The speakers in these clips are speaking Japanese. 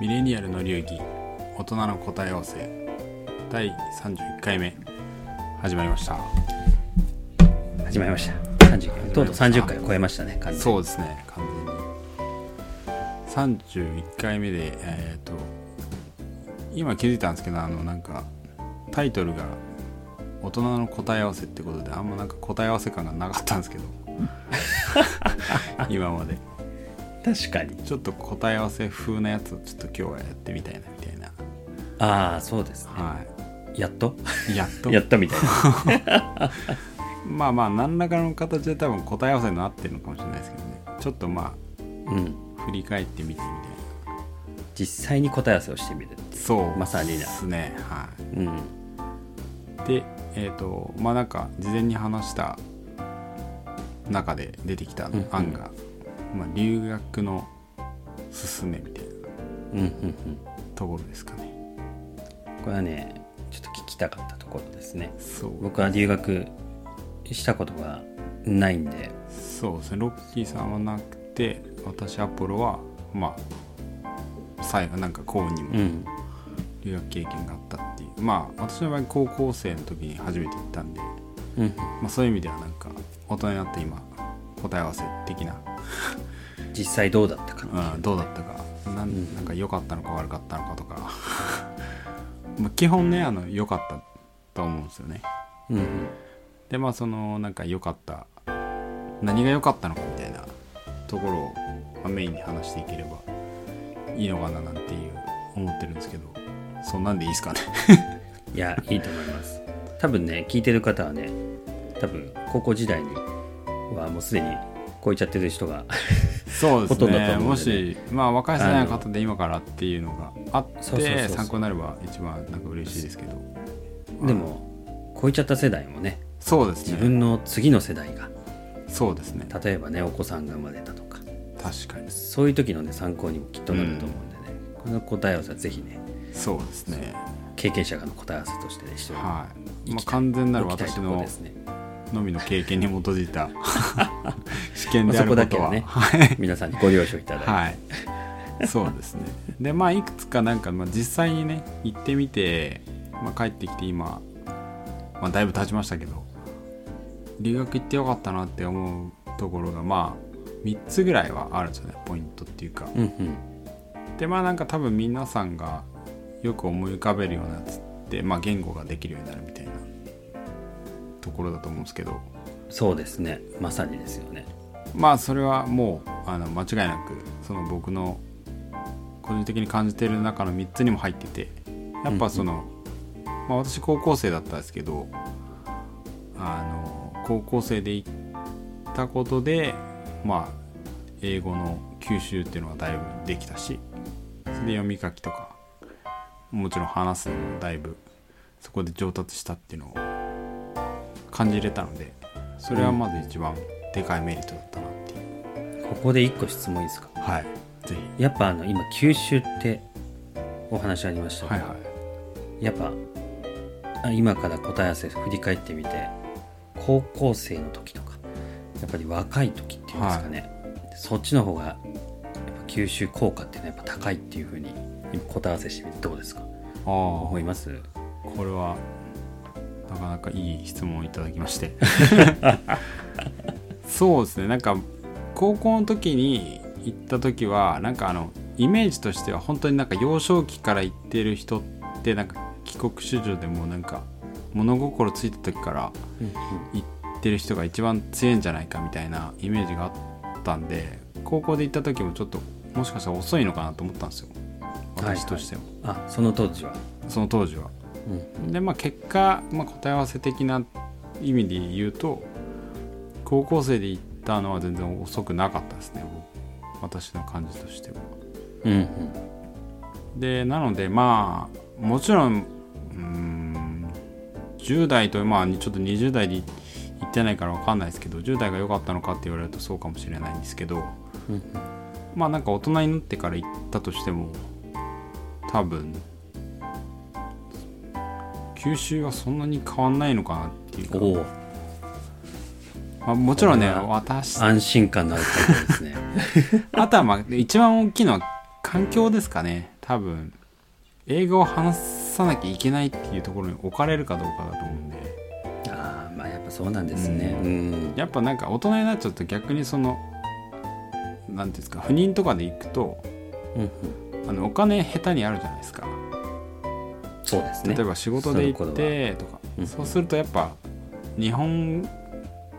ミレニアルの流儀大人の答え合わせ第31回目始まりました。始まりました。30回。とうとう30回超えましたね完全に。そうですね完全に。31回目でえっ、と今気づいたんですけどあのなんかタイトルが大人の答え合わせってことであんまなんか答え合わせ感がなかったんですけど。今まで確かに。ちょっと答え合わせ風なやつをちょっと今日はやってみたいなみたいな。ああそうですね。はやっと？いやっと？やったみたいな。まあまあ何らかの形で多分答え合わせになってるのかもしれないですけどね。ちょっとまうん。あ振り返ってみてみたい実際に答え合わせをしてみる。なそうまさにな。ですねはうん。いでえっ、とまあなんか事前に話した中で出てきたうんうん。案が、まあ、留学の勧めみたいなうんうんうんところですかね。これはねちょっと聞きたかったところですね。そう。僕は留学したことがないんで。そうですね。ロッキーさんはなくて私アポロはまあ最後なんか高にもうん。留学経験があったっていう。まあ私の場合高校生の時に初めて行ったんで、うん。まあ、そういう意味ではなんか大人になって今答え合わせ的な、実際どうだったかう。ん、どうだったか。なんん。なんか良かったのか悪かったのかとか。まあ基本ねあの良かったと思うんですよね。うんうん。でまあそのなんか良かった。何が良かったのかみたいな。ところを、まあメインに話していければいいのかななんていう思ってるんですけど。そんなんでいいですかね。いやいいと思います。多分ね聞いてる方はね多分高校時代にはもうすでに超えちゃってる人がそうですね。もしまあ若い世代の方で今からっていうのがあって参考になれば一番なんか嬉しいですけど。でも超えちゃった世代もねそうですね。自分の次の世代がそうですね。例えばねお子さんが生まれたとか。確かに。そういう時のね参考にもきっとなると思うんでね、この答え合わせはぜひねそうですね。経験者がの答え合わせとしてねしてはい、まあ、完全なる私のねのみの経験に基づいた 試験であることは、はねはい。皆さんにご了承いただいて、はい、そうですね。で、まあ、いくつかなんか、まあ、実際にね、行ってみて、まあ、帰ってきて今、まあ、だいぶ経ちましたけど、留学行ってよかったなって思うところが、まあ、3つぐらいはあるんですよね、ポイントっていうか。うんうん。で、まあ、なんか多分皆さんがよく思い浮かべるようなやつって、まあ、言語ができるようになるみたいなところだと思うんですけど、そうですね。まさにですよね。まあそれはもうあの間違いなくその僕の個人的に感じている中の3つにも入っててやっぱその、まあ、私高校生だったんですけどあの高校生で行ったことでまあ英語の吸収っていうのはだいぶできたしそれで読み書きとかもちろん話すのもだいぶそこで上達したっていうのを感じれたのでそれはまず一番でかいメリットだったなっていう、ここで一個質問いいですか？はいぜひ。やっぱあの今九州ってお話ありましたけど、はいはい。やっぱあ今から答え合わせ振り返ってみて高校生の時とかやっぱり若い時っていうんですかね、そっちの方がやっぱ吸収効果っていうのはやっぱ高いっていうふうに今答え合わせしてみてどうですか？ああ思います？これはなかなかいい質問をいただきまして。そうですね。なんか高校の時に行った時はなんかあのイメージとしては本当になんか幼少期から行ってる人ってなんか帰国子女でもなんか物心ついた時から行ってる人が一番強いんじゃないかみたいなイメージがあったんで高校で行った時もちょっともしかしたら遅いのかなと思ったんですよ。私としても、あその当時は、その当時はうん、でまあ結果、まあ、答え合わせ的な意味で言うと高校生で行ったのは全然遅くなかったですね。僕私の感じとしては。うんうん。でなのでまあもちろんん10代とまあちょっと20代で行ってないから分かんないですけど10代が良かったのかって言われるとそうかもしれないんですけどうん。まあなんか大人になってから行ったとしても多分吸収はそんなに変わんないのかなっていうか、おおまあ、もちろんね私安心感のある回答ですね。あとはまあ一番大きいのは環境ですかね。多分英語を話さなきゃいけないっていうところに置かれるかどうかだと思うんで。ああまあやっぱそうなんですね。ううん。やっぱなんか大人になっちゃうと逆にそのなんていうんですか不妊とかで行くとうんうん。あのお金下手にあるじゃないですかそうですね。例えば仕事で行ってとか。うん。そうするとやっぱ日本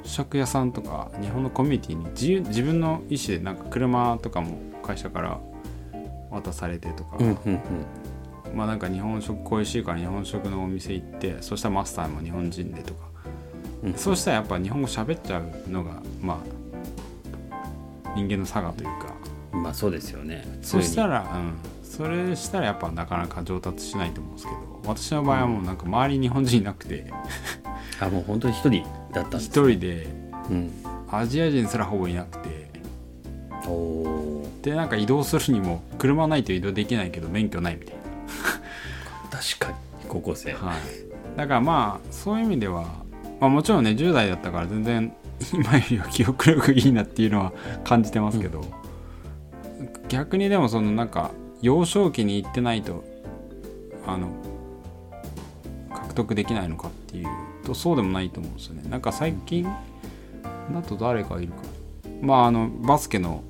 食屋さんとか日本のコミュニティに自由自分の意思でなんか車とかも会社から渡されてとか、うんうんうん。まあなんか日本食恋しいから日本食のお店行ってそしたらマスターも日本人でとか、うん。そうしたらやっぱ日本語喋っちゃうのがまあ人間の差がというか。まあそうですよね。そしたららうんそれしたらやっぱなかなか上達しないと思うんですけど私の場合はもうなんか周り日本人いなくて。あもう本当に一人だったんです一人でうんアジア人すらほぼいなくて。でなんか移動するにも車ないと移動できないけど免許ないみたい確かに高校生。な、はい、だからまあそういう意味では、まあ、もちろんね10代だったから全然今よりは記憶力いいなっていうのは感じてますけど、逆にでもそのなんか幼少期に行ってないとあの獲得できないのかっていうとそうでもないと思うんですよね。なんか最近だと誰かいるか。まああのバスケの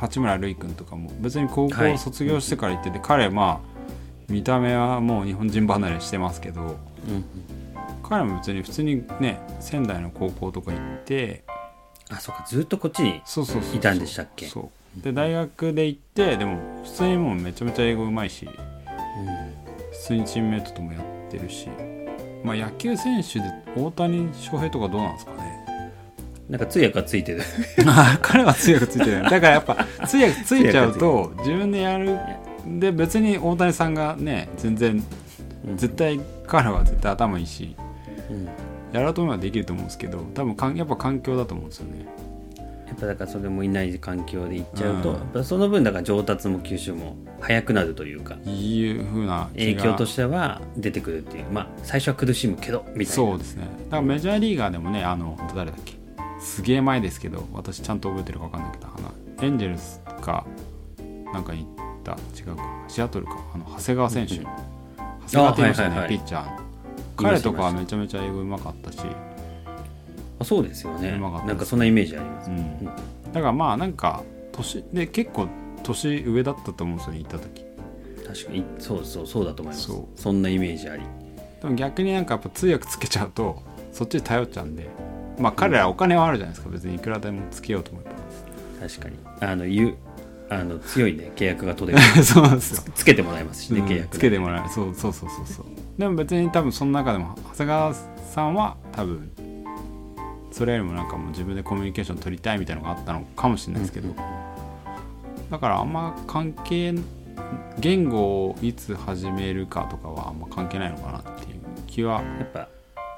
八村塁君とかも別に高校はい卒業してから行ってて、彼まあ見た目はもう日本人離れしてますけどうんうん。彼も別に普通にね仙台の高校とか行ってあそうかずっとこっちにいたんでしたっけ？そうで大学で行ってでも普通にもうめちゃめちゃ英語うまいし普通にチームメイトともやってるしまあ野球選手で大谷翔平とかどうなんですかね。なんか通訳がついてる。あ 彼は通訳ついてる だからやっぱ通訳ついちゃうと自分でやるで別に大谷さんがね全然うん。絶対彼は絶対頭いいしうん。やろうと思えばできると思うんですけど多分かんやっぱ環境だと思うんですよねやっぱだからそれもいない環境で行っちゃうと、うん。その分だから上達も吸収も早くなるというかいう風な影響としては出てくるっていう。まあ最初は苦しむけどみたいな。そうですね。だからメジャーリーガーでもねあの誰だっけ？すげえ前ですけど私ちゃんと覚えてるか分かんないけどあのエンジェルスかなんかに行った違うか。シアトルか。あの長谷川選手、うん長谷川って言いましたよね、あはいはいはい。ピッチャー。彼とかはめちゃめちゃ英語うまかったし、あそうですよね。なんかそんなイメージあります、うん、だからまあなんか年で結構年上だったと思うんですよね行った時。確かに。そうそうそうだと思います。そんなイメージあり。でも逆になんかやっぱ通訳つけちゃうとそっちに頼っちゃうんでまあ彼らお金はあるじゃないですか。別にいくらでもつけようと思えば確かに。あのゆあの強いね。契約が取れる。そうなんですよ。つつけてもらえますしね、うん契約つけてもらえるそうそうそうそうそう。でも別に多分その中でも長谷川さんは多分それよりもなんかもう自分でコミュニケーション取りたいみたいなのがあったのかもしれないですけど、だからあんま関係言語をいつ始めるかとかはあんま関係ないのかなっていう気は。やっぱ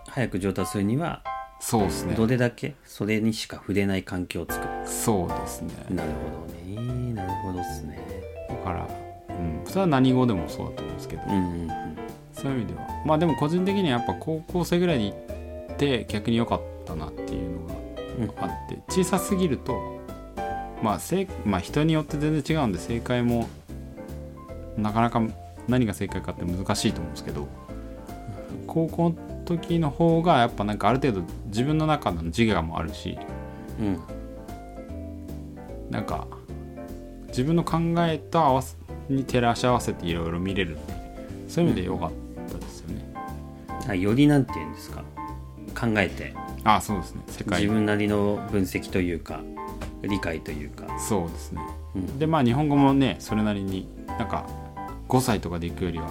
早く上達するにはそうですね。どれだけそれにしか触れない環境を作るそうですね。なるほどね。なるほどっすね。だから、うん、それは何語でもそうだと思うんですけど、うんうんうん。そういう意味では。まあでも個人的にはやっぱ高校生ぐらいに行って逆に良かったなっていうのがあって小さすぎるとまあまあ人によって全然違うんで正解もなかなか何が正解かって難しいと思うんですけど高校の時の方がやっぱなんかある程度自分の中の自我もあるしうんなんか自分の考えと合わせに照らし合わせていろいろ見れるそういう意味で良かったですよね、あよりなんて言うんですか？考えて。あそうですね。世界。自分なりの分析というか理解というか、そうですね。うん。でまあ日本語もねそれなりになんか5歳とかで行くよりは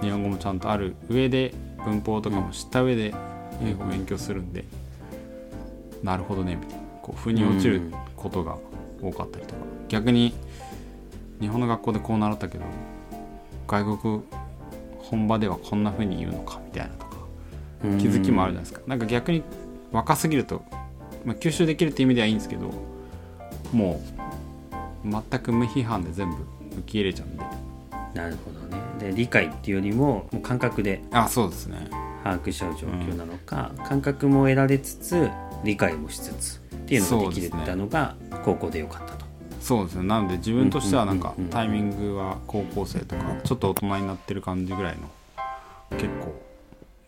日本語もちゃんとある上で文法とかも知った上で英語を勉強するんで、なるほどねみたいな。こう腑に落ちることが多かったりとか、逆に日本の学校でこう習ったけど外国本場ではこんな風に言うのかみたいなとか。うん気づきもあるじゃないですか、なんか逆に若すぎると、まあ、吸収できるって意味ではいいんですけどもう全く無批判で全部受け入れちゃうんで。なるほどね。で理解っていうよりももう感覚であそうですね。把握しちゃう状況なのか、感覚も得られつつ理解もしつつっていうのができるってのが高校でよかったと。そうですね。なので自分としてはなんかうんうんうんうん。タイミングは高校生とかちょっと大人になってる感じぐらいの結構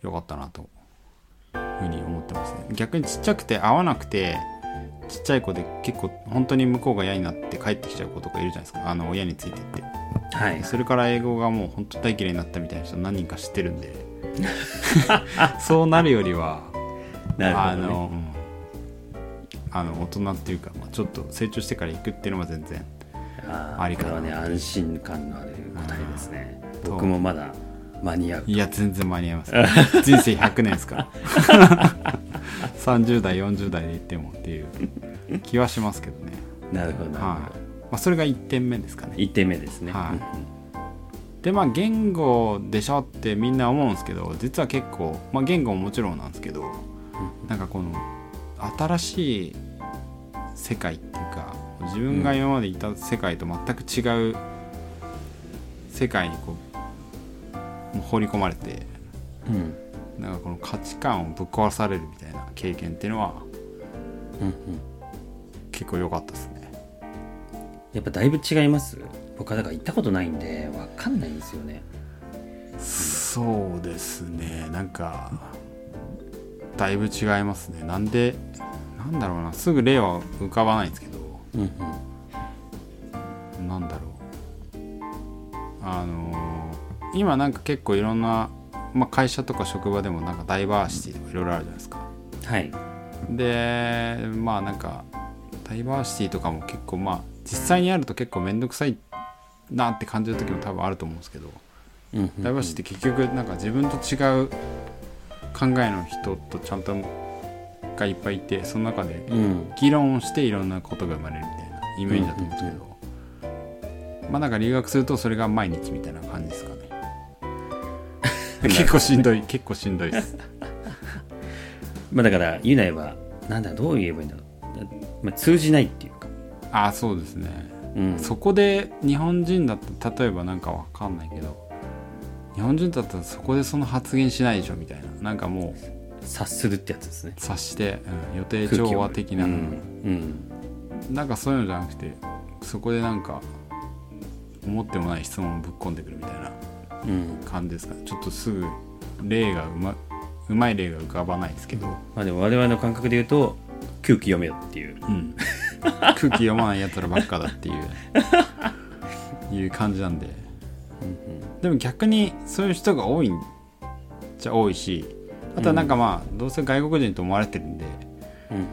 良かったなというふうに思ってますね。逆にちっちゃくて合わなくてちっちゃい子で結構本当に向こうが嫌になって帰ってきちゃう子とかいるじゃないですか。あの親についてって。はい。それから英語がもう本当大嫌いになったみたいな人何人か知ってるんで。そうなるよりはなるほど、ね、あの、うん。あの大人っていうか、まあ、ちょっと成長してから行くっていうのは全然ありかな。ね安心感のある答えですね。うん。僕もまだ間に合ういや全然間に合います 人生100年ですから。30代40代で行ってもっていう気はしますけどね。なるほど。はい、まあ、それが1点目ですかね。1点目ですね、はい。うんでまあ言語でしょってみんな思うんですけど実は結構、まあ、言語ももちろんなんですけどなんかこの新しい世界っていうか自分が今までいた世界と全く違う世界にこう放り込まれてうん。なんかこの価値観をぶっ壊されるみたいな経験っていうのはうんうん。結構良かったですね。やっぱだいぶ違います？僕はだから行ったことないんで分かんないんですよね。そうですね。なんかだいぶ違いますね。なんでなんだろうな。すぐ例は浮かばないんですけど。うんうん今なんか結構いろんな、まあ、会社とか職場でもなんかダイバーシティとかいろいろあるじゃないですか。はい。でまあなんかダイバーシティとかも結構まあ実際にやると結構面倒くさいなって感じる時も多分あると思うんですけどうんうんうん。ダイバーシティって結局なんか自分と違う考えの人とちゃんとがいっぱいいてその中でうん。議論をしていろんなことが生まれるみたいなイメージだと思うんですけど、まあなんか留学するとそれが毎日みたいな感じですかね結構しんどい結構しんどいです。まあだから言うなればなんだどう言えばいいんだろう、まあ、通じないっていうか、ああそうですね。うん、そこで日本人だったら例えばなんかわかんないけど日本人だったらそこでその発言しないでしょみたいな。なんかもう察するってやつですね。察して、うん予定調和的な、うん、うん。なんかそういうのじゃなくてそこでなんか思ってもない質問をぶっ込んでくるみたいな。うん感じですか？ねちょっとすぐ例がうまうまい例が浮かばないですけど、まあでも我々の感覚で言うと空気読めよっていう。うん、空気読まないやつらばっかだっていう。いう感じなんで。でも逆にそういう人が多いんじゃ多いしあとはなんかまあ、どうせ外国人と思われてるんでうんうん。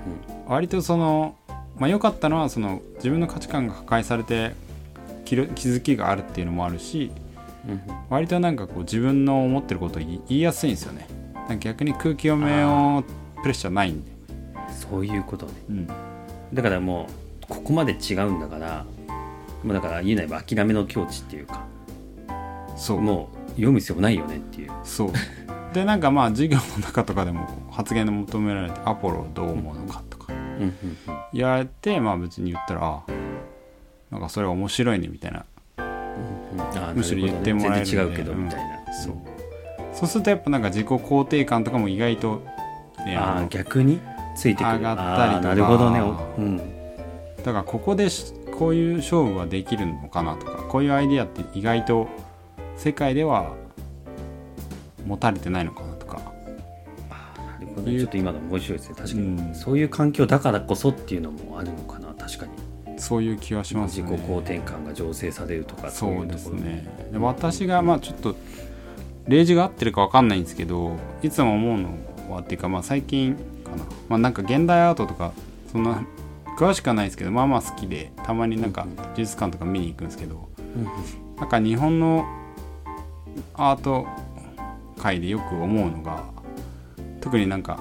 割とそのまあ良かったのはその自分の価値観が破壊されて気づきがあるっていうのもあるしうん。うん割となんかこう自分の思ってることを言いやすいんですよね。逆に空気読めをプレッシャーないんで、そういうことね。うん、だからもうここまで違うんだからもうだから言うなれば諦めの境地っていうか。そう。もう読む必要もないよねっていう。そう。でなんかまあ授業の中とかでも発言の求められて「アポロどう思うのか」とか。言われてまあ別に言ったらあなんかそれ面白いねみたいなむしろ言ってもらえる全然違うけどうん。みたいな、そう。そうするとやっぱなんか自己肯定感とかも意外と、ね、ああ逆についてくる。上がったりとか。なるほどね。おうん。だからここでしこういう勝負はできるのかなとかこういうアイディアって意外と世界では持たれてないのかなとか。なるほどね。ちょっと今の面白いですね。確かに、うん。そういう環境だからこそっていうのもあるのかな。確かにそういう気はしますね。自己肯定感が醸成されるとかそうですいところね。で私がまあちょっと例示が合ってるか分かんないんですけどいつも思うのはっていうかまあ最近かな。まあなんか現代アートとかそんな詳しくはないですけどまあまあ好きでたまになんか美術館とか見に行くんですけどうん。なんか日本のアート界でよく思うのが特になんか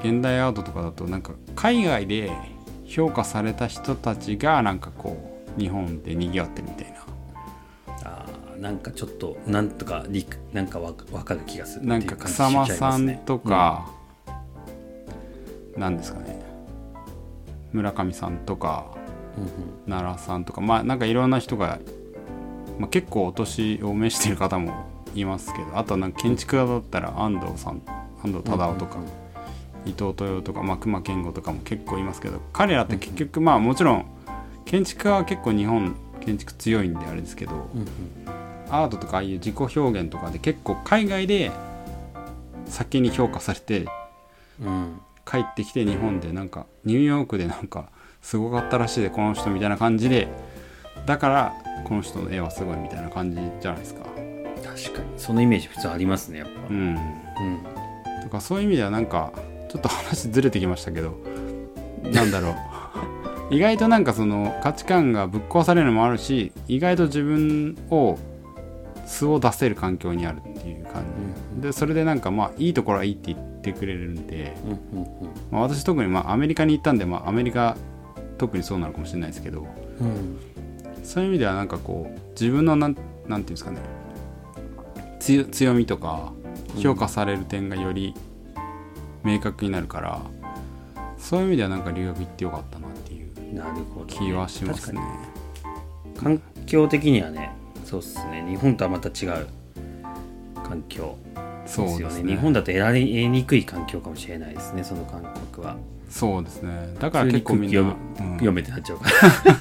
現代アートとかだとなんか海外で評価された人たちがなんかこう日本で賑わってるみたいな。あーなんかちょっとなんとかりくなんかわわかる気がするなんか草間さんとか、なんですかね。村上さんとかうんうん。奈良さんとかまあなんかいろんな人が、まあ、結構お年を召してる方もいますけどあとはなんか建築家だったら安藤さん安藤忠雄とか、伊藤豊とか、まあ、熊健吾とかも結構いますけど彼らって結局まあもちろん建築家は結構日本建築強いんであれですけど、うんアートとかああいう自己表現とかで結構海外で先に評価されてうんうん帰ってきて日本でなんかニューヨークでなんかすごかったらしいでこの人みたいな感じでだからこの人の絵はすごいみたいな感じじゃないですか。確かに。そのイメージ普通ありますねやっぱ。うん。うん。とかそういう意味ではなんかちょっと話ずれてきましたけどなんだろう。意外となんかその価値観がぶっ壊されるのもあるし意外と自分を素を出せる環境にあるっていう感じ。でそれでなんかまあいいところはいいって言ってくれるんで、うんうんまあ、私特にまあアメリカに行ったんで、まあ、アメリカ特にそうなのかもしれないですけどうん。うんそういう意味ではなんかこう自分のなんなんていうんですかね強強みとか評価される点がより明確になるから、そういう意味ではなんか留学行ってよかったなっていう気はしますね。環境的にはねそうっすね。日本とはまた違う環境そうですよね。ね日本だと得られにくい環境かもしれないですねその感覚は。そうですね。だから結構みんな、読めてなっちゃうか。ら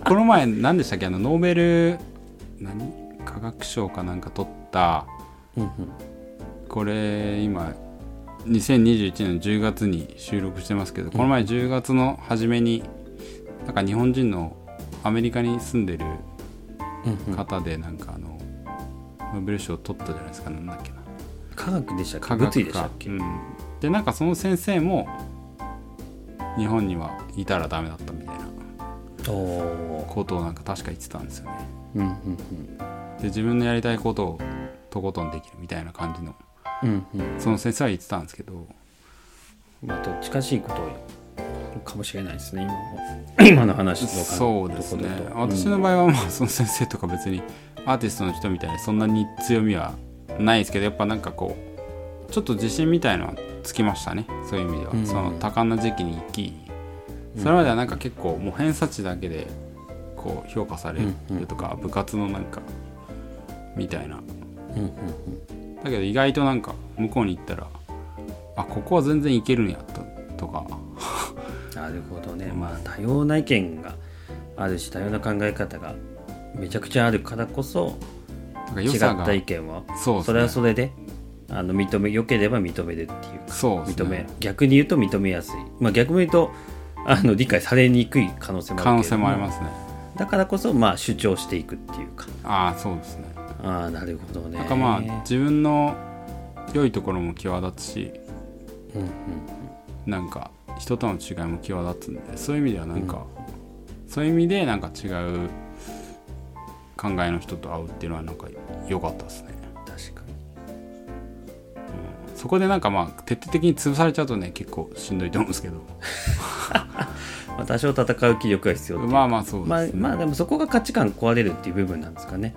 この前何でしたっけ？あのノーベル何？科学賞かなんか取った。うんうん。これ今2021年10月に収録してますけど、この前10月の初めになんか日本人のアメリカに住んでるうんうん。方でなんかあのノーベル賞取ったじゃないですかなんだっけな。科学でしたっけ？科学でしたっけ、うん、でなんかその先生も日本にはいたらダメだったみたいなことをなんか確か言ってたんですよね。ーうんうん。で自分のやりたいことをとことんできるみたいな感じのうんうん。うんその先生は言ってたんですけど。まあどっちかしいことかもしれないですね今も 今の話とかそうですね。私の場合はまあその先生とか別にアーティストの人みたいにそんなに強みはないですけどやっぱなんかこうちょっと自信みたいのはつきましたね。そういう意味では、うんその多感な時期に行きそれまではなんか結構もう偏差値だけでこう評価されるとか、部活のなんかみたいな。うんうんうんだけど意外となんか向こうに行ったらあここは全然いけるんやととか。なるほどね。まあ多様な意見があるし多様な考え方がめちゃくちゃあるからこそ違った意見はそうね。それはそれであの認め良ければ認めるっていうかそうね。認め逆に言うと認めやすい。まあ逆に言うとあの理解されにくい可能性もあ可能性もありますね。だからこそまあ主張していくっていうか。ああそうですねああなるほどね。なんかまあ自分の良いところも際立つしうんうんなんか人との違いも際立つんでそういう意味ではなんか、そういう意味でなんか違う考えの人と会うっていうのはなんか良かったですね。確かに。そこでなんかまあ徹底的に潰されちゃうとね結構しんどいと思うんですけど。まあ多少戦う気力が必要まあまあそうまあですね、まあでもそこが価値観壊れるっていう部分なんですかね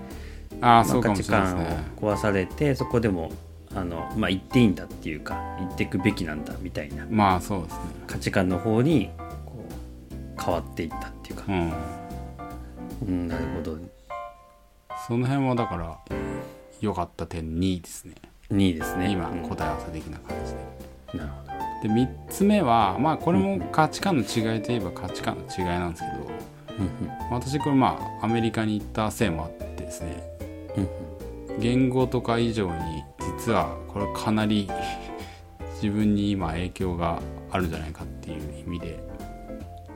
あそうかもし価値観を壊されてそこでもあの、まあ、言っていいんだっていうか言っていくべきなんだみたいなまあそうですね。価値観の方にこう変わっていったっていうか、うん。うん、なるほど。その辺もだから良かった点2ですね。2位ですね。今うん。答え合わせ的な感じで、なるほど。で3つ目はまあこれも価値観の違いといえば価値観の違いなんですけどうん私これまあアメリカに行ったせいもあってですね。うんうん言語とか以上に実はこれかなり 自分に今影響があるんじゃないかっていう意味で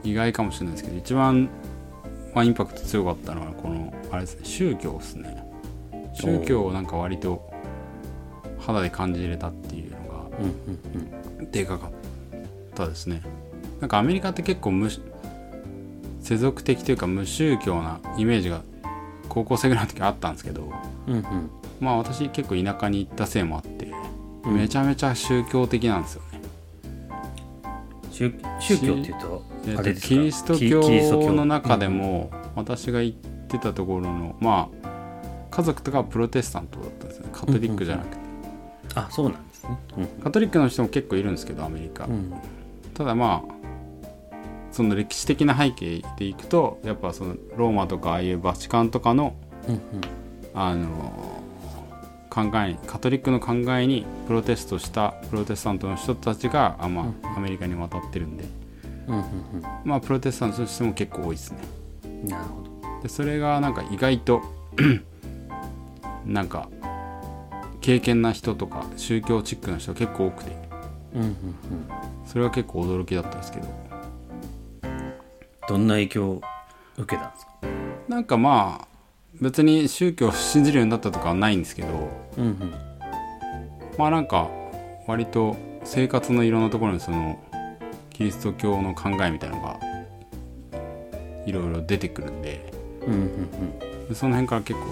意外かもしれないですけど一番、まあ、インパクト強かったのはこのあれですね宗教ですね。宗教をなんか割と肌で感じれたっていうのがうんでかかったですね。なんかアメリカって結構無世俗的というか無宗教なイメージが高校生ぐらいの時あったんですけどうんうん。まあ私結構田舎に行ったせいもあって、うん。めちゃめちゃ宗教的なんですよね。宗宗教っていうとえっとあれキリスト教教。の中でも私が行ってたところのまあ家族とかはプロテスタントだったんですね。カトリックじゃなくて、あそうなんですね。うんカトリックの人も結構いるんですけどアメリカ、うん。ただまあその歴史的な背景でいくとやっぱそのローマとかああいうバチカンとかのうんうん。あの考えカトリックの考えにプロテストしたプロテスタントの人たちがあ、まあ、アメリカに渡ってるんで、うんうんまあ、プロテスタントとしても結構多いですね。なるほど。でそれがなんか意外となんか敬虔な人とか宗教チックな人が結構多くて。うんうんうん。それは結構驚きだったんですけどどんな影響を受けたんですか？なんかまあ別に宗教を信じるようになったとかはないんですけどうんうん。まあなんか割と生活のいろんなところにそのキリスト教の考えみたいなのがいろいろ出てくるんでうんうんでその辺から結構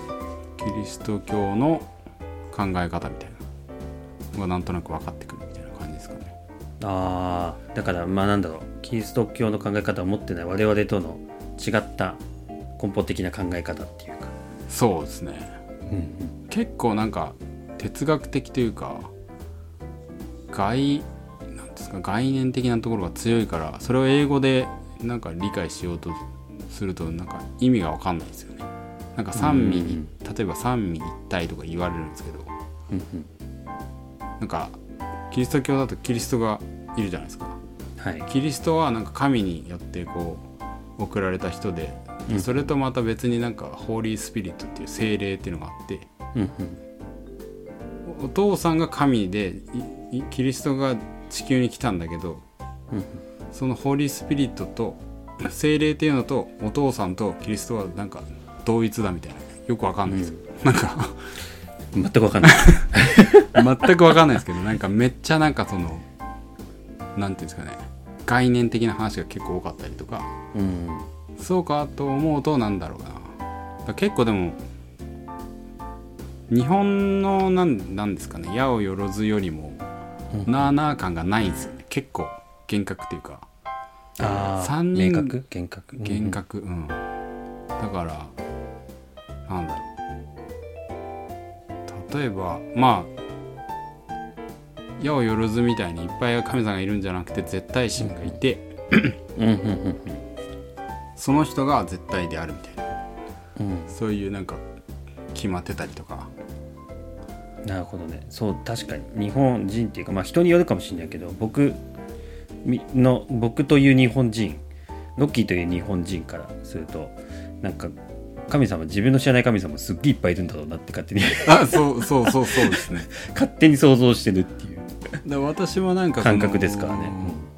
キリスト教の考え方みたいなのがなんとなく分かってくるみたいな感じですかね。ああだからまあなんだろうキリスト教の考え方を持ってない我々との違った根本的な考え方っていうか。そうですね。うん結構なんか哲学的というか概なんですか概念的なところが強いからそれを英語でなんか理解しようとするとなんか意味が分かんないですよね。なんか三位に例えば三位一体とか言われるんですけど。うんうん。なんかキリスト教だとキリストがいるじゃないですかはい。キリストはなんか神によってこう送られた人でうん。それとまた別になんかホーリースピリットっていう精霊っていうのがあってうんうん。お父さんが神でキリストが地球に来たんだけどうんそのホーリースピリットと精霊っていうのとお父さんとキリストはなんか同一だみたいな。よくわかんないです、なんか全く分かんない。全くわかんないですけどなんかめっちゃなんかそのなんていうんですかね概念的な話が結構多かったりとかうんそうかと思うとなんだろうな。だ結構でも日本のなんなんですかね矢をよろずよりもうん。なあなあ感がないんですよね。結構厳格っていうか。ああ三人明確？厳格？厳格。うん、だからなんだろう。例えばまあ矢をよろずみたいにいっぱい神様がいるんじゃなくて絶対神がいて、その人が絶対であるみたいな。うんそういうなんか決まってたりとか。なるほどね。そう確かに日本人っていうかまあ人によるかもしれないけど僕みの僕という日本人ロッキーという日本人からするとなんか神様自分の知らない神様すっげえいっぱいいるんだろうなって勝手にあ そうそうそうそうですね。勝手に想像してるっていうで私もなんか感覚ですからね。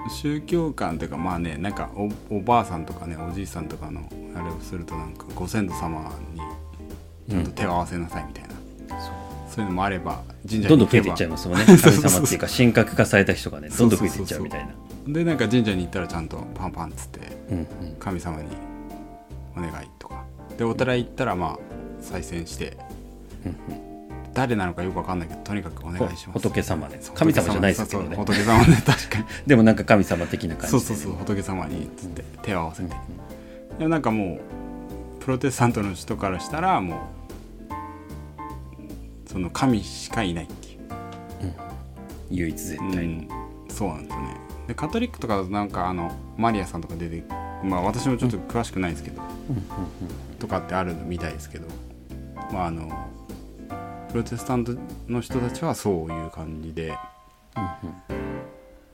宗教観というかまあねなんかおおばあさんとかねおじいさんとかのあれをするとなんかご先祖様にちゃんと手を合わせなさいみたいな、そうそういうのもあれば神社どんどん増えていっちゃいますもんね。神様っていうか神格化された人がねどんどん増えていっちゃうみたいな。でなんか神社に行ったらちゃんとパンパンっつってうんうん。神様にお願いとか。でお寺行ったらまあ再選してうんうん誰なのかよくわかんないけどとにかくお願いします。仏様ね。神様じゃないですけどね。仏様ね 確かに。でもなんか神様的な感じで。そうそうそう仏様にっつって手を合わせて、でもなんかもうプロテスタントの人からしたらもうその神しかいないっていう。唯一絶対。うん、そうなんですよね。でカトリックとかだとなんかあのマリアさんとか出てまあ私もちょっと詳しくないですけど、とかってあるみたいですけど。まああのプロテスタントの人たちはそういう感じで。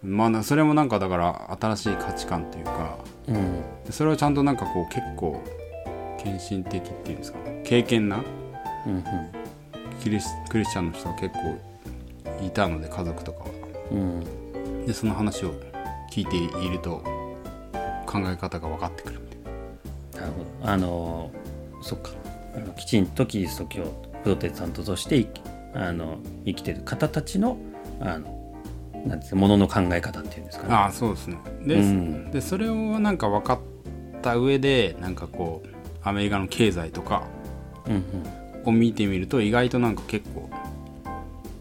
まあなそれもなんかだから新しい価値観というか。うん。それをちゃんとなんかこう結構献身的っていうんですか。ね敬虔な。うんうん。キリスクリスチャンの人が結構いたので家族とかは。うん。でその話を聞いていると考え方が分かってくるみたいなるほど。あのそっか。きちんとキリスト教プロテスタントとして生きあの生きてる方たちのあのなんですかものの考え方っていうんですかね。ああそうですね。で,、うん。でそれをなんか分かった上でなんかこうアメリカの経済とかを見てみると意外となんか結構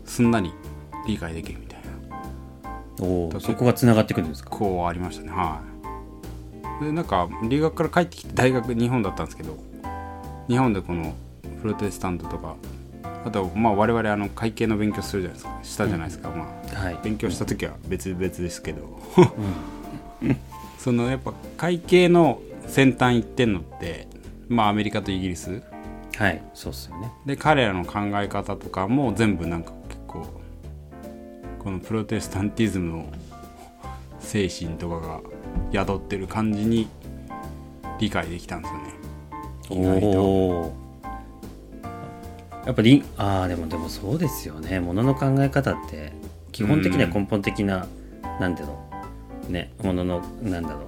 すんなり理解できるみたいな。おそこがつながってくるんですか？こうありましたね。はい。でなんか留学から帰ってきて大学日本だったんですけど日本でこのプロテスタントとか。あとまあ我々あの会計の勉強するじゃないですか。したじゃないですか、まあはい。勉強した時は別々ですけど、そのやっぱ会計の先端行ってんのってまあアメリカとイギリス。はい。そうっすよね。で彼らの考え方とかも全部なんか結構このプロテスタンティズムの精神とかが宿ってる感じに理解できたんですよね。お意外とやっぱりああでもでもそうですよね。ものの考え方って基本的には根本的な、なんだろうねもののなんだろ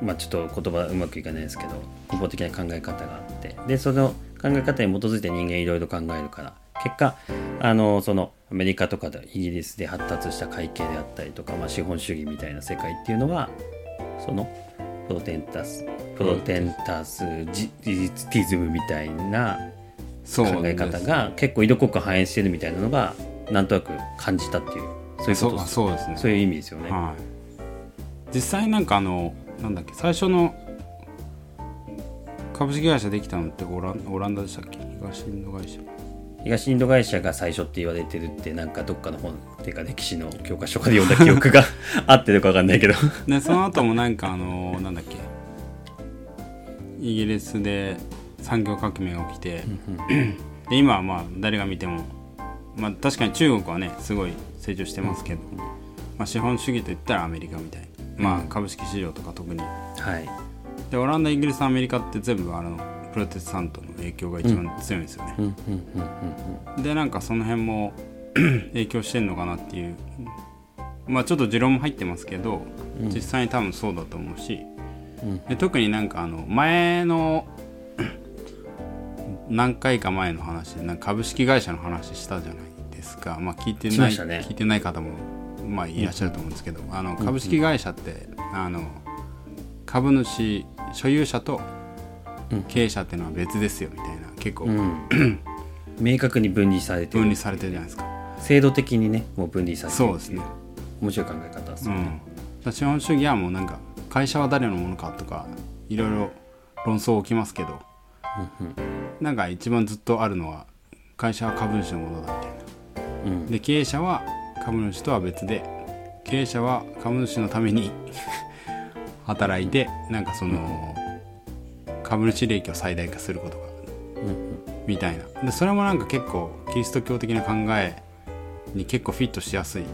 う。まあちょっと言葉うまくいかないですけど根本的な考え方があって。でその考え方に基づいて人間いろいろ考えるから。結果あのそのアメリカとかでイギリスで発達した会計であったりとか、まあ、資本主義みたいな世界っていうのはそのプロテンタスプロテンタスジ事実ティズムみたいな考え方が結構色濃く反映してるみたいなのがなんとなく感じたっていうそういうことそうですね。そういう意味ですよね。はい、実際なんかあのなんだっけ最初の株式会社できたのってオランオランダでしたっけ？東インド会社。東インド会社が最初って言われてるってなんかどっかの本っていうか歴史の教科書かで読んだ記憶が あってるか分かんないけど。でその後もなんかあのなんだっけ。イギリスで産業革命が起きて で今はまあ誰が見ても、まあ、確かに中国はねすごい成長してますけど、まあ、資本主義といったらアメリカみたいな、まあ、株式市場とか特に。はい。でオランダイギリスアメリカって全部あのプロテスタントの影響が一番強いんですよね、でなんかその辺も 影響してんのかなっていう。まあちょっと持論も入ってますけど、実際に多分そうだと思うし、うん。で特になんかあの前の何回か前の話でなんか株式会社の話したじゃないですか。まあ聞いてない、ね。聞いてない方もまあいらっしゃると思うんですけど、あの株式会社って、あの株主所有者とうん。経営者っていうのは別ですよみたいな結構うんうん。明確に分離されてる。分離されてるじゃないですか、制度的にねもう分離されてるそうですね。面白い考え方ですよね、資本主義はもうなんか会社は誰のものかとかいろいろ論争起きますけどうんうんなんか一番ずっとあるのは会社は株主のものだみたいなうんで経営者は株主とは別で経営者は株主のために 働いてなんかその株主利益を最大化することがうんみたいな。でそれもなんか結構キリスト教的な考えに結構フィットしやすい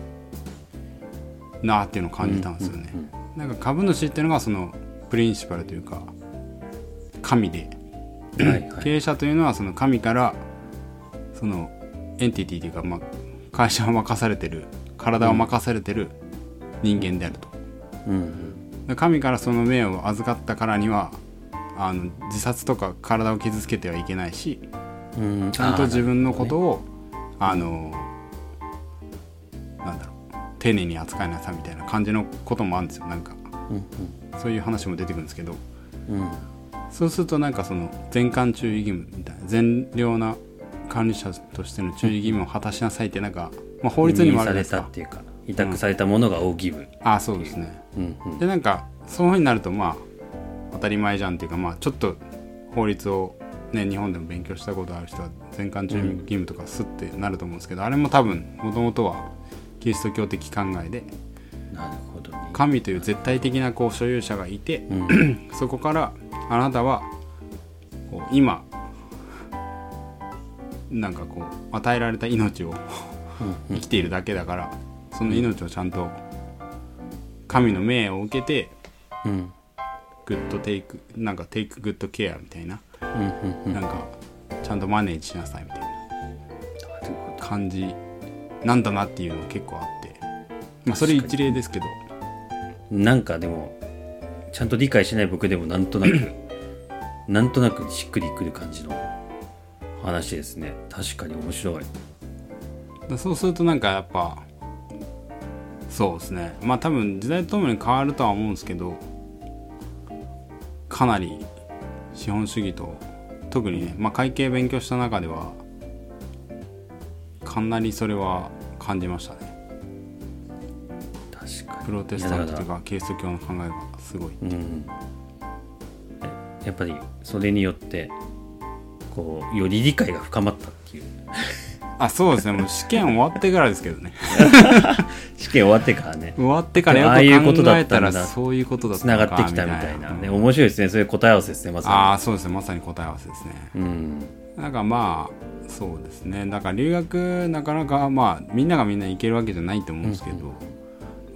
なっていうのを感じたんですよね、なんか株主っていうのがそのプリンシパルというか神でうんはいはい。経営者というのはその神からそのエンティティというか、まあ、会社を任されてる体を任されてる人間であると、うんで神からその命を預かったからにはあの自殺とか体を傷つけてはいけないしうん。うんちゃんと自分のことををあのなんだろう丁寧に扱いなさいみたいな感じのこともあるんですよなんか。うんそういう話も出てくるんですけど。うんうんそうするとなんかその全館注意義務みたいな善良な管理者としての注意義務を果たしなさいってなんか、まあ、法律にもあるじゃないですか。っていうか委託されたものが大義務、ああそうですね。うんうんでなんかそういうふうになるとまあ当たり前じゃんっていうかまあちょっと法律をね日本でも勉強したことある人は全館注意義務とかスッてなると思うんですけど、あれも多分もともとはキリスト教的考えでなるほど。ね神という絶対的なこう所有者がいて、うん。そこからあなたはこう今なんかこう与えられた命をうん。生きているだけだからその命をちゃんと神の命を受けてうん。グッドテイクなんかテイクグッドケアみたいなうん。なんかちゃんとマネージしなさいみたいな感じなんだなっていうのが結構あって。まあそれ一例ですけどなんかでもちゃんと理解しない僕でもなんとなく なんとなくしっくりくる感じの話ですね。確かに面白い。だそうするとなんかやっぱそうですね。まあ多分時代とともに変わるとは思うんですけどかなり資本主義と特にね、まあ、会計勉強した中ではかなりそれは感じましたねプロテスタントというかキリスト教の考えがすごい。うん。えやっぱりそれによってこうより理解が深まったっていう。あそうですね。もう試験終わってからですけどね。試験終わってからね。終わってからよく考えたらそういうことだったつながってきたみたいな。ねうん面白いですね。そういう答え合わせですねまさああそうですね。まさに答え合わせですね。にうん。なんかまあそうですね。だから留学なかなかまあみんながみんな行けるわけじゃないと思うんですけど、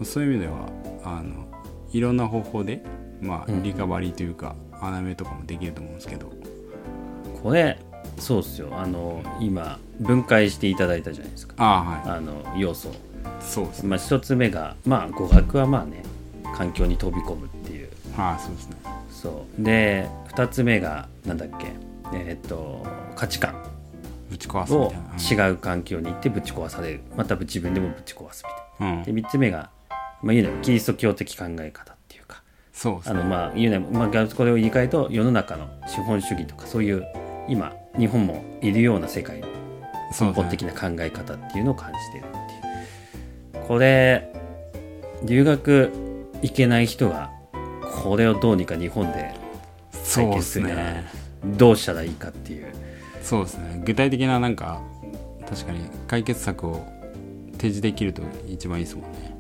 そういう意味ではあのいろんな方法でまあうん。リカバリーというか穴埋めとかもできると思うんですけど、これそうっすよ。あの今分解していただいたじゃないですか。ああはあの要素。そうですね。まあ、一つ目が、まあ、語学はまあね環境に飛び込むっていう。はいそうですね。そう。で二つ目がなんだっけ。えーっと価値観。ぶち壊すみを違う環境に行ってぶち壊される。また自分でもぶち壊すみたいうん、うなでん、三つ目が、まあ、言うならキリスト教的考え方っていうかそうですね。あのまあ言うなら、まあ、これを言い換えると世の中の資本主義とかそういう今日本もいるような世界の根本的な考え方っていうのを感じてるっていう。これ留学行けない人がこれをどうにか日本でそうです解決するならね。どうしたらいいかっていう。そうですね。具体的ななんか確かに解決策を提示できると一番いいですもんね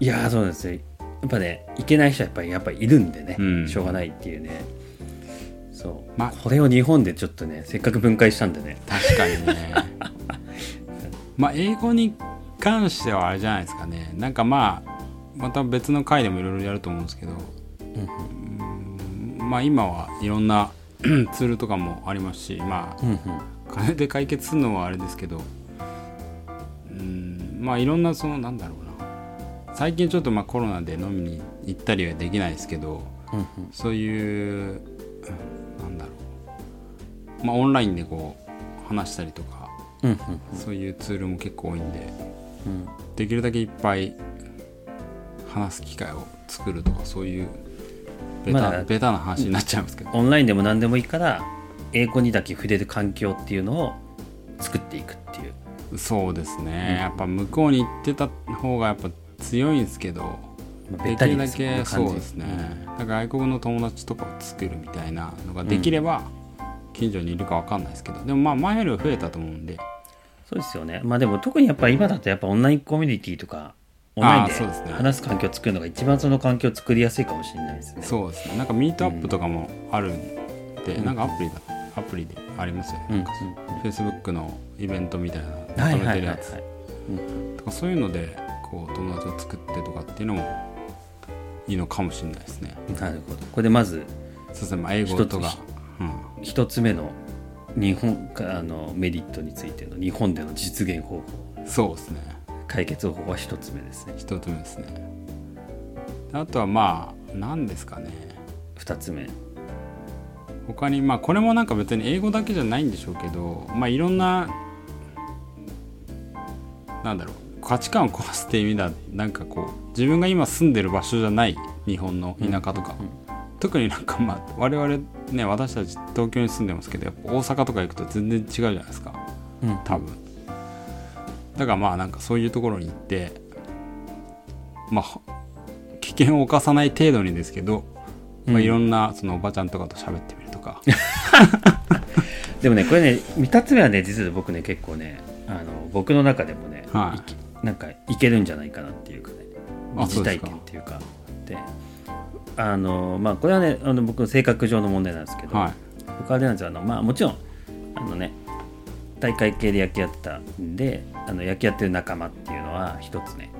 いやーそうなんですよ。やっぱね行けない人はやっぱりやっぱりいるんでね、うん。しょうがないっていうね。そう、まこれを日本でちょっとねせっかく分解したんでね。確かにね。まあ英語に関してはあれじゃないですかね。なんかまあまた別の回でもいろいろやると思うんですけど。うん。まあ今はいろんな ツールとかもありますしまあうんうん。金で解決するのはあれですけど。うん。まあいろんなそのなんだろうな最近ちょっとまあコロナで飲みに行ったりはできないですけどうんうん。そういううんなんだろう。まあオンラインでこう話したりとかうんうんそういうツールも結構多いんでうん。できるだけいっぱい話す機会を作るとかそういうベタ,、まだベタな話になっちゃいますけど、オンラインでも何でもいいから英語にだけ触れる環境っていうのを作っていくっていう。そうですね、うんやっぱ向こうに行ってた方がやっぱ強いんですけどまあできるだけそうですね、外国の友達とかを作るみたいなのができれば、近所にいるかわかんないですけどでもまあ前よりは増えたと思うんで。そうですよね。まあでも特にやっぱ今だとやっぱオンラインコミュニティとかオンラインで話す環境を作るのが一番その環境を作りやすいかもしれないですね。そうですね。なんかミートアップとかもあるんで、うん。なんかアプリだアプリでありますよね、うん。なんかフェイスブックのイベントみたいなはまとめてるやつ。とかそういうのでこう友達を作ってとかっていうのもいいのかもしれないですね。なるほど。これでまずそうですね、まあ、英語とか。一つ、うん、一つ目の日本あのメリットについての日本での実現方法。そうですね。解決方法は一つ目ですね。一つ目ですね。あとはまあ何ですかね。二つ目。他にまあこれもなんか別に英語だけじゃないんでしょうけどまあいろんななんだろう価値観を壊すっていう意味ではなんかこう自分が今住んでる場所じゃない日本の田舎とか、特になんか まあ我々ね私たち東京に住んでますけどやっぱ大阪とか行くと全然違うじゃないですか。うん。多分。だからまあなんかそういうところに行ってまあ危険を冒さない程度にですけど、まあ、うん。いろんなそのおばちゃんとかと喋ってみるとか、でもねこれね2つ目はね実は僕ね結構ねあの僕の中でもね、はいなんかいけるんじゃないかなっていうかね。あ疑似体験っていうか。であのまあこれはねあの僕の性格上の問題なんですけど、はい。僕はあれなんですよ。あのまあもちろんあのね大会系で野球やってたんであの野球やってる仲間っていうのは一つね、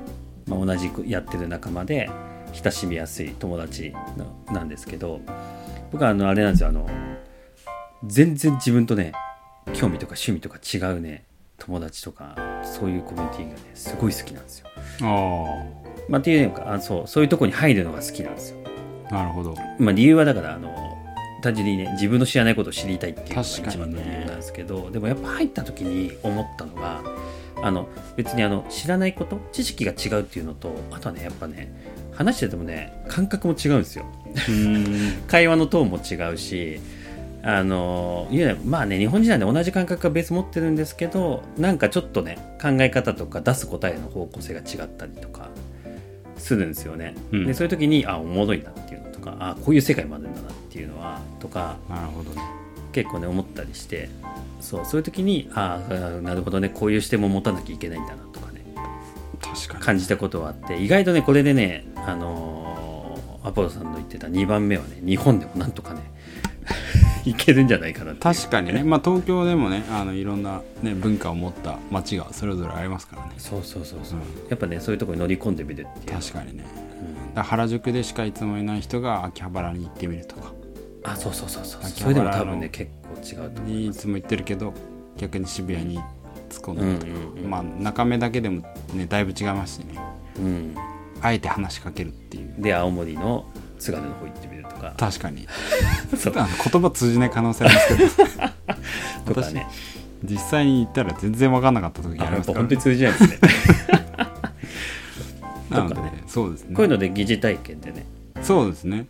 まあ、同じくやってる仲間で親しみやすい友達のなんですけど僕はあのあれなんですよ。あの全然自分とね興味とか趣味とか違うね友達とかそういうコミュニティがねすごい好きなんですよ。あまあ、っていうのかあそうそういうとこに入るのが好きなんですよ。あなるほど。まあ、理由はだからあの単純にね自分の知らないことを知りたいっていうのが一番の理由なんですけど、でもやっぱ入った時に思ったのがあの別にあの知らないこと知識が違うっていうのとあとはねやっぱね話しててもね感覚も違うんですよ。うん。会話のトーンも違うしあのいやまあね日本人なんで同じ感覚がベース持ってるんですけどなんかちょっとね考え方とか出す答えの方向性が違ったりとかするんですよね、うん。でそういう時にあおもろいなっていうのとかあこういう世界もあるんだなっていうのはとかなるほどね。結構ね思ったりしてそうそういう時にああなるほどねこういう視点も持たなきゃいけないんだなとかね確かに。感じたことはあって意外とねこれでねあのーアポロさんの言ってた2番目はね日本でもなんとかねいけるんじゃないかな確かにね、まあ、東京でもねあのいろんな、ね、文化を持った街がそれぞれありますからね。そうそうそうそう、うん。やっぱねそういうところに乗り込んでみるっていう。確かにね、だから原宿でしかいつもいない人が秋葉原に行ってみるとか。あそうそうそうそう。秋それでも多分ね結構違うと思にいつも言ってるけど逆に渋谷に突っ込んでるとか、うんうんうんまあ中目だけでもねだいぶ違いますしね。うん。あえて話しかけるっていう。で青森の津軽の方行ってみるとか。確かに。そう。言葉通じない可能性ありますけど。私 とかね。実際に行ったら全然分かんなかった時あありますから。通じないですね。なので、ね。そうですね。こういうので疑似体験でね。そうですね。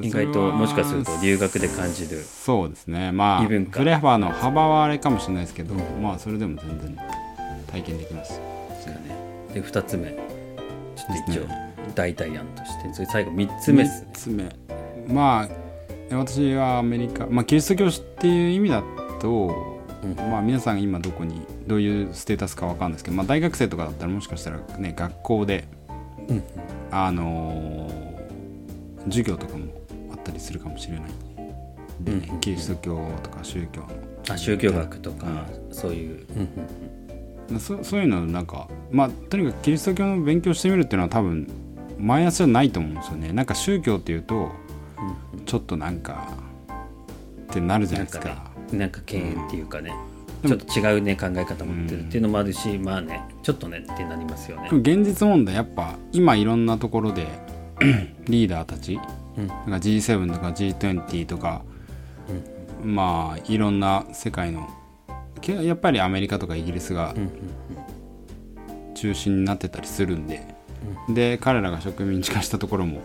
意外ともしかすると留学で感じるそうですね。まあ異文化。振れ幅の幅はあれかもしれないですけど、まあそれでも全然体験できます。ですよね。で2つ目。ちょっと一応代替案として。それ最後3つ目ですね。3つ目まあ私はアメリカ、まあ、キリスト教っていう意味だと、うん。まあ皆さん今どこにどういうステータスかわかんないですけど、まあ、大学生とかだったらもしかしたらね学校でうん。あのー授業とかもあったりするかもしれない。で、ねうん。キリスト教とか宗教の。あ宗教学とか、そういう、うん。そそういうのなんかまあとにかくキリスト教の勉強してみるっていうのは多分マイナスじゃないと思うんですよね。なんか宗教っていうとちょっとなんかってなるじゃないですか。なんかねなんか敬遠っていうかね、うん。ちょっと違うね考え方持ってるっていうのもあるし、まあねちょっとねってなりますよね。現実問題やっぱ今いろんなところで リーダーたち、うん。なんか G7 とか G20 とか、まあいろんな世界のけやっぱりアメリカとかイギリスがうんうん中心になってたりするんで、で彼らが植民地化したところも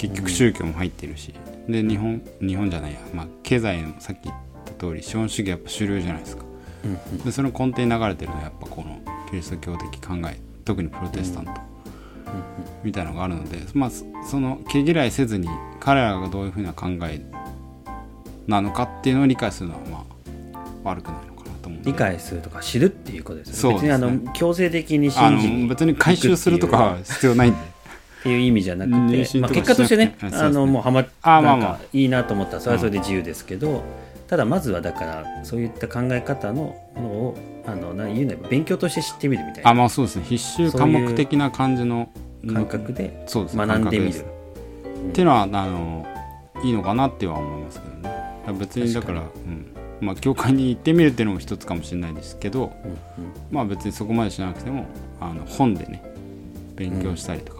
結局宗教も入ってるし、で日本日本じゃないや、まあ、経済のさっき言った通り資本主義やっぱ主流じゃないですか。うんうん。でその根底に流れてるのはやっぱこのキリスト教的考え特にプロテスタント、みたいなのがあるので、まあ、そその毛嫌いせずに彼らがどういうふうな考えなのかっていうのを理解するのはまあ悪くないのかなと思う理解するとか知るっていうことですよそうですね。別にあの強制的にあ信じ別に回収するとかは必要ないっていう意味じゃなくて、まあ、結果としてねしなくてあのもうはまあまあまあ。なんかいいなと思ったらそれはそれで自由ですけど、ただまずはだからそういった考え方のものをあのな言うのは勉強として知ってみるみたいな。あまあそうですね。必修科目的な感じの感覚で学んでみる。っていうのはあのいいのかなっては思いますけどね。別にだからうん。まあ教会に行ってみるっていうのも一つかもしれないですけど、うんうん。まあ別にそこまでしなくてもあの本でね勉強したりとかも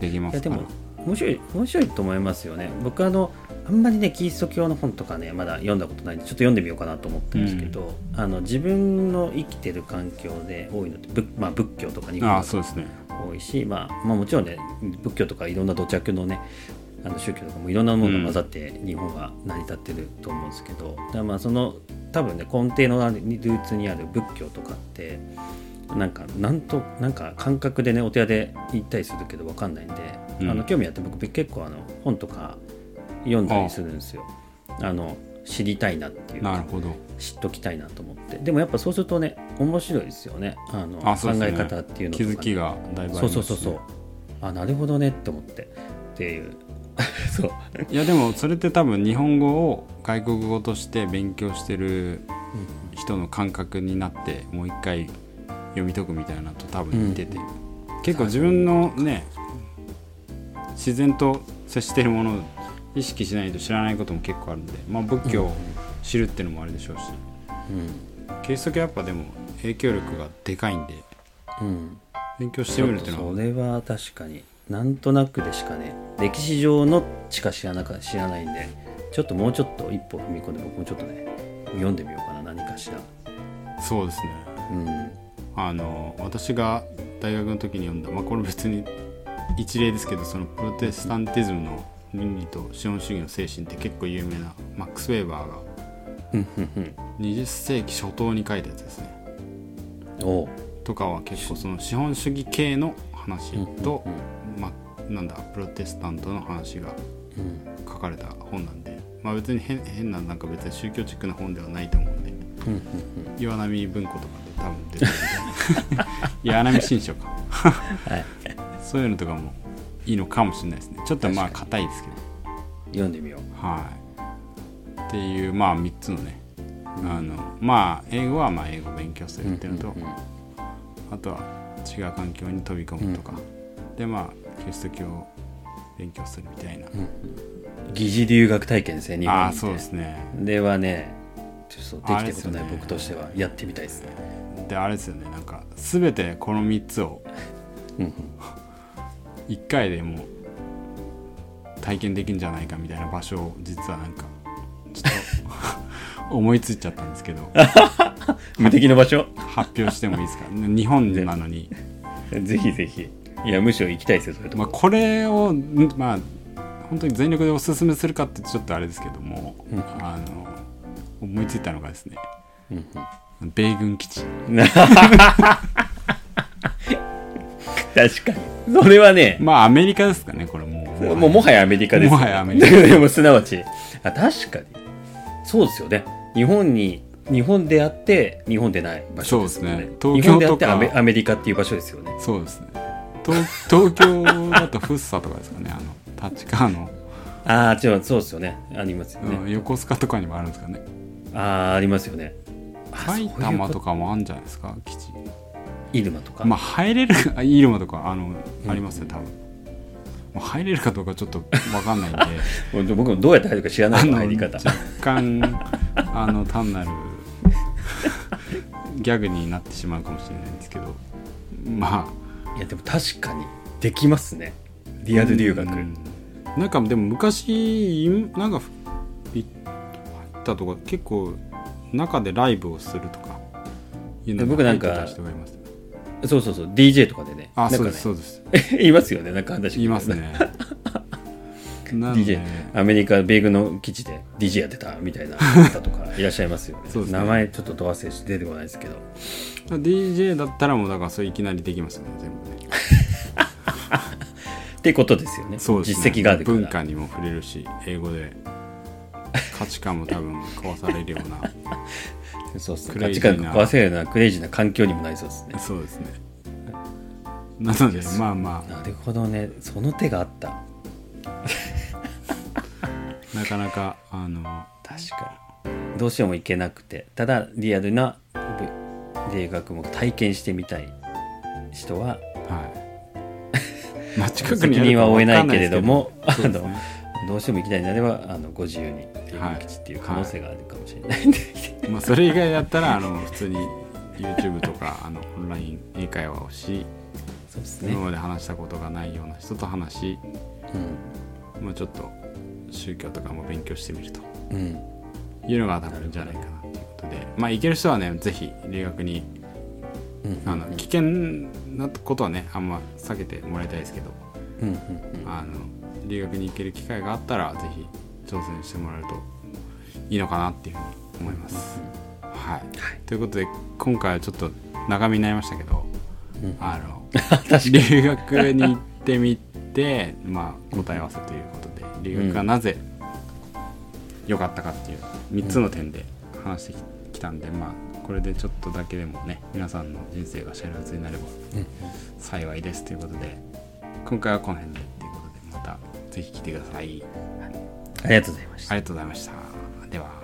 できますいやでも面白い面白いと思いますよね。僕あのあんまりねキリスト教の本とかねまだ読んだことないんでちょっと読んでみようかなと思ったんですけど、あの自分の生きてる環境で多いのって仏,、まあ、仏教とか日本とあそうですね。多いし、まあ、まあもちろんね仏教とかいろんな土着のねあの宗教とかもいろんなものが混ざって日本は成り立ってると思うんですけど、だからまあその多分ね根底のルーツにある仏教とかってなんかなんとなんか感覚でねお寺で行ったりするけど分かんないんで、うん。あの興味あって僕結構あの本とか読んだりするんですよ。あの知りたいなっていうかなるほど。知っときたいなと思って。でもやっぱそうするとね面白いですよね。あのね。考え方っていうのとかね、気づきがだいぶあそうそうそうそう。あなるほどねって思って。っていう。そう。いやでもそれって多分日本語を外国語として勉強してる人の感覚になってもう一回読み解くみたいなのと多分似てて、結構自分のね自然と接しているものを意識しないと知らないことも結構あるんで、まあ、仏教を知るっていうのもあれでしょうし、キリスト教やっぱでも影響力がでかいんでうん、うん、勉強してみるっていうのはそれは確かになんとなくでしかね歴史上のしか知らなか知らないんでちょっともうちょっと一歩踏み込んで僕もちょっとね読んでみようかな何かしら。そうですね。うんあの私が大学の時に読んだ、まあ、これ別に一例ですけどそのプロテスタンティズムの倫理と資本主義の精神って結構有名なマックス・ウェーバーがうんうんうん。20世紀初頭に書いたやつですね。とかは結構その資本主義系の話とうん、まあ、なんだプロテスタントの話がうん。書かれた本なんで、まあ、別に変変ななんか別に宗教チックな本ではないと思うんで岩波文庫とかで多分出てるみた いな岩波新書かはい。そういうのとかもいいのかもしれないですね。ちょっとまあ確硬いですけど。読んでみよう。はい。っていうまあ3つのね、あのまあ英語はまあ英語を勉強するっていうのと、うんうんうん。あとは違う環境に飛び込むとか、でまあキリスト教を勉強するみたいな、疑似留学体験ですね日本にああそうですね。ではねそうできたことない僕としてはやってみたいですねであれですよね。なんか全てこの3つをうんうん。1回でもう体験できるんじゃないかみたいな場所を実はなんかちょっと思いついちゃったんですけど。無敵の場所？発表してもいいですか？日本なのに、ぜひぜひ。いやむしろ行きたいですよそれとまあ、こ、これをんまあ本当に全力でおすすめするかってちょっとあれですけども、うん。あの思いついたのがですね。うん米軍基地。うん確かに。それはね。まあアメリカですかねこれもう。もうもはやアメリカですよ。もはやアメリカで もすなわち。あ確かに。そうですよね。日本に日本であって日本でない場所ですよね。そうですね。東京であってアメアメリカっていう場所ですよね。そうですね。東東京だとフッサとかですかね。あの立川の、ああそうですよね。ありますよね、うん横須賀とかにもあるんですかね。ああありますよね。あ埼玉とかかもあるんじゃないですか基地。入間とか、まあ入れるあ 入間とかあの、うん。ありますね多分。まあ入れるかどうかちょっと分かんないんで。僕もどうやって入るか知らないあの入り方。若干 あの単なるギャグになってしまうかもしれないんですけど。まあ。いやでも確かにできますね。リアル留学、うん。なんかでも昔いなんかい入ったとか結構中でライブをするとかいうのに僕なんか入ってた人がいます。そうそうそう DJ とかでねあそうですそうです。いますよねなんか話聞いますね。DJ アメリカ米軍の基地で DJ やってたみたいな方とかいらっしゃいますよね。ね。名前ちょっとど忘れして出てこないですけど。DJ だったらもうだからそれいきなりできますよね全部ね。ってことですよね。そうですね。実績があるから。文化にも触れるし英語で価値観も多分交わされるような そうですね。クレイジーな価値観が壊せるようなクレイジーな環境にもなりそうですね。そうですね。なのでまあまなるほどね。その手があった。あ なかなかあの確かに。どうしても行けなくて。ただリアルなぶ留学も体験してみたい人ははい。まあ近く責にあるか任は負えないけれどもあのどうしても行きたいのであればあのご自由にっていう可能性があるかもしれないんで、まあそれ以外だったらあの普通に YouTube とかあのオンライン英会話をし、そうですね。今まで話したことがないような人と話し、まあ、ちょっと宗教とかも勉強してみると。うん。うんいうのが多分いいんじゃないかなということで。まあ行ける人はねぜひ留学にうん。あの危険なことはねあんま避けてもらいたいですけど。うん。うん。うん。あの留学に行ける機会があったらぜひ挑戦してもらえるといいのかなっていうふうに思います。はい、ということで今回はちょっと長めになりましたけど、うん。あの 留学に行ってみて、まあ、答え合わせということで留学がなぜ良かったかっていう3つの点で話してきたんで、まあこれでちょっとだけでもね皆さんの人生が幸せになればうん。幸いですということで今回はこの辺でということでまたぜひ来てください、はい、ありがとうございました。ありがとうございました。では。